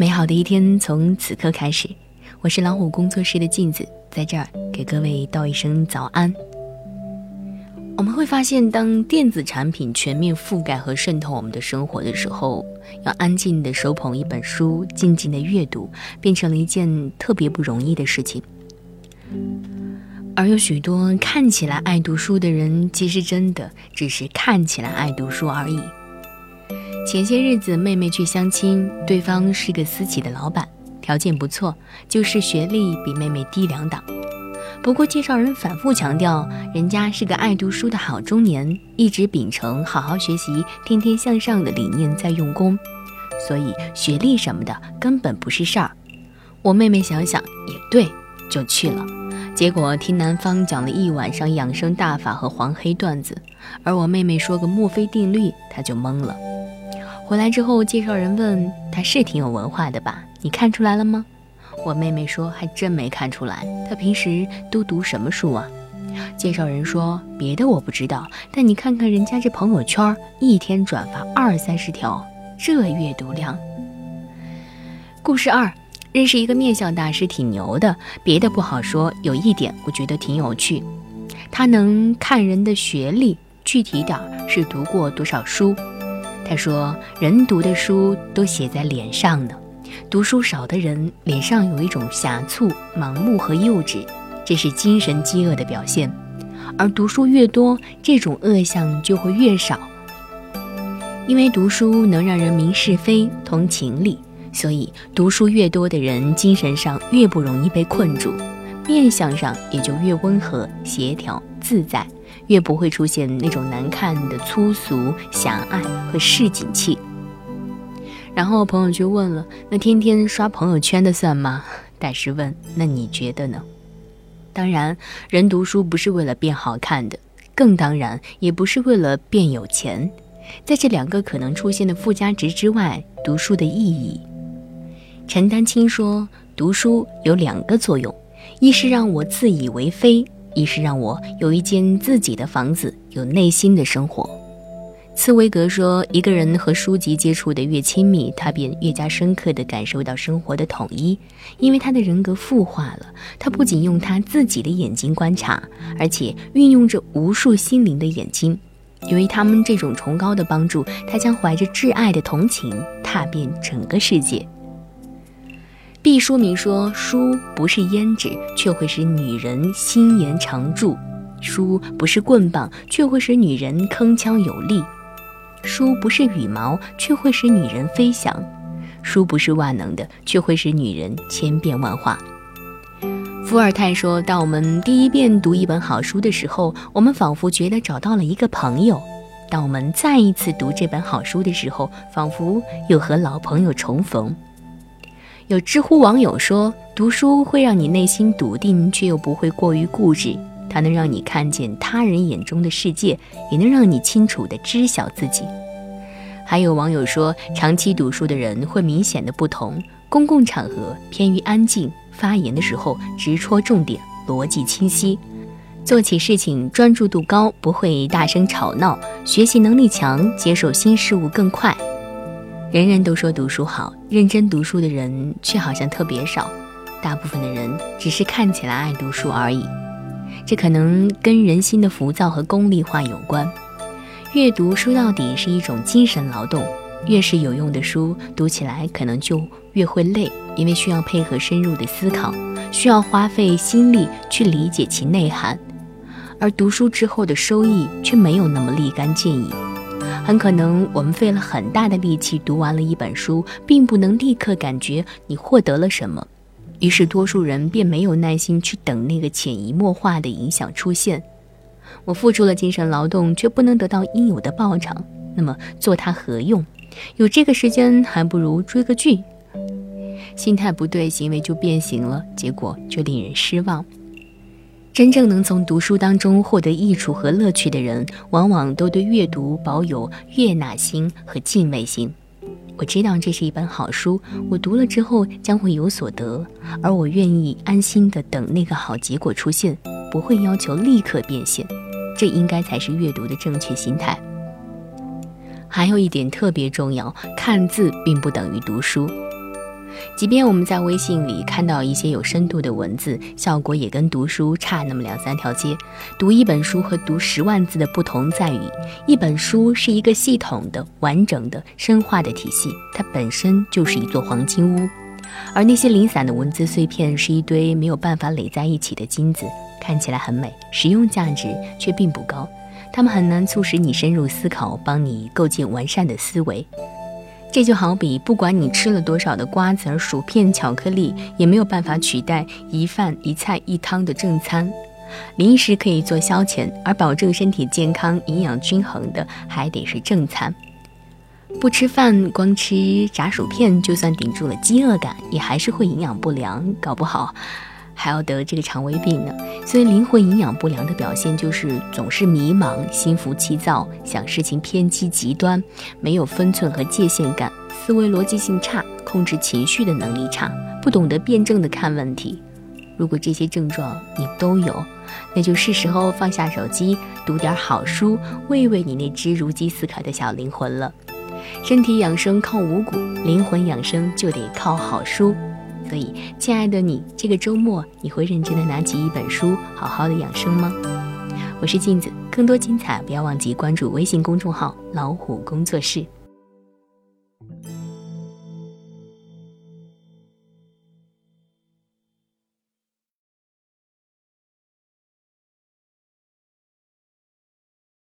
美好的一天从此刻开始。我是老虎工作室的镜子，在这儿给各位道一声早安。我们会发现，当电子产品全面覆盖和渗透我们的生活的时候，要安静的手捧一本书，静静的阅读，变成了一件特别不容易的事情。而有许多看起来爱读书的人，其实真的只是看起来爱读书而已。前些日子，妹妹去相亲，对方是个私企的老板，条件不错，就是学历比妹妹低两档。不过介绍人反复强调，人家是个爱读书的好中年，一直秉承好好学习、天天向上的理念在用功，所以学历什么的根本不是事儿。我妹妹想想也对，就去了。结果听男方讲了一晚上养生大法和黄黑段子，而我妹妹说个墨菲定律，她就懵了。回来之后，介绍人问她是挺有文化的吧？你看出来了吗？我妹妹说：“还真没看出来，她平时都读什么书啊？”介绍人说：“别的我不知道，但你看看人家这朋友圈，一天转发二三十条，这阅读量。”故事二，认识一个面相大师挺牛的，别的不好说，有一点我觉得挺有趣，他能看人的学历，具体点是读过多少书。他说：“人读的书都写在脸上呢。”读书少的人脸上有一种狭促、盲目和幼稚，这是精神饥饿的表现；而读书越多，这种恶相就会越少。因为读书能让人明是非、通情理，所以读书越多的人，精神上越不容易被困住，面相上也就越温和、协调、自在，越不会出现那种难看的粗俗、狭隘和市井气。然后朋友就问了：“那天天刷朋友圈的算吗？”大师问：“那你觉得呢？”当然，人读书不是为了变好看的，更当然也不是为了变有钱。在这两个可能出现的附加值之外，读书的意义，陈丹青说：“读书有两个作用，一是让我自以为非，一是让我有一间自己的房子，有内心的生活。”茨威格说：“一个人和书籍接触的越亲密，他便越加深刻地感受到生活的统一，因为他的人格复化了。他不仅用他自己的眼睛观察，而且运用着无数心灵的眼睛。由于他们这种崇高的帮助，他将怀着挚爱的同情踏遍整个世界。”毕淑敏说：“书不是胭脂，却会使女人心颜常驻；书不是棍棒，却会使女人铿锵有力。”书不是羽毛，却会使女人飞翔；书不是万能的，却会使女人千变万化。伏尔泰说：“当我们第一遍读一本好书的时候，我们仿佛觉得找到了一个朋友；当我们再一次读这本好书的时候，仿佛又和老朋友重逢。”有知乎网友说：“读书会让你内心笃定，却又不会过于固执。”它能让你看见他人眼中的世界，也能让你清楚地知晓自己。还有网友说，长期读书的人会明显的不同：公共场合偏于安静，发言的时候直戳重点，逻辑清晰；做起事情专注度高，不会大声吵闹；学习能力强，接受新事物更快。人人都说读书好，认真读书的人却好像特别少。大部分的人只是看起来爱读书而已。这可能跟人心的浮躁和功利化有关。阅读说到底是一种精神劳动，越是有用的书，读起来可能就越会累，因为需要配合深入的思考，需要花费心力去理解其内涵。而读书之后的收益却没有那么立竿见影。很可能我们费了很大的力气读完了一本书，并不能立刻感觉你获得了什么。于是，多数人便没有耐心去等那个潜移默化的影响出现。我付出了精神劳动，却不能得到应有的报偿，那么做它何用？有这个时间，还不如追个剧。心态不对，行为就变形了，结果就令人失望。真正能从读书当中获得益处和乐趣的人，往往都对阅读保有悦纳心和敬畏心。我知道这是一本好书，我读了之后将会有所得，而我愿意安心的等那个好结果出现，不会要求立刻变现，这应该才是阅读的正确心态。还有一点特别重要，看字并不等于读书。即便我们在微信里看到一些有深度的文字，效果也跟读书差那么两三条街。读一本书和读十万字的不同在于，一本书是一个系统的、完整的、深化的体系，它本身就是一座黄金屋；而那些零散的文字碎片是一堆没有办法垒在一起的金子，看起来很美，实用价值却并不高。它们很难促使你深入思考，帮你构建完善的思维。这就好比，不管你吃了多少的瓜子、薯片、巧克力，也没有办法取代一饭一菜一汤的正餐。零食可以做消遣，而保证身体健康、营养均衡的，还得是正餐。不吃饭，光吃炸薯片，就算顶住了饥饿感，也还是会营养不良，搞不好。还要得这个肠胃病呢，所以灵魂营养不良的表现就是总是迷茫、心浮气躁、想事情偏激极端、没有分寸和界限感、思维逻辑性差、控制情绪的能力差、不懂得辩证的看问题。如果这些症状你都有，那就是时候放下手机，读点好书，喂喂你那只如饥似渴的小灵魂了。身体养生靠五谷，灵魂养生就得靠好书。所以，亲爱的你，这个周末你会认真的拿起一本书，好好的养生吗？我是镜子，更多精彩不要忘记关注微信公众号“老虎工作室”。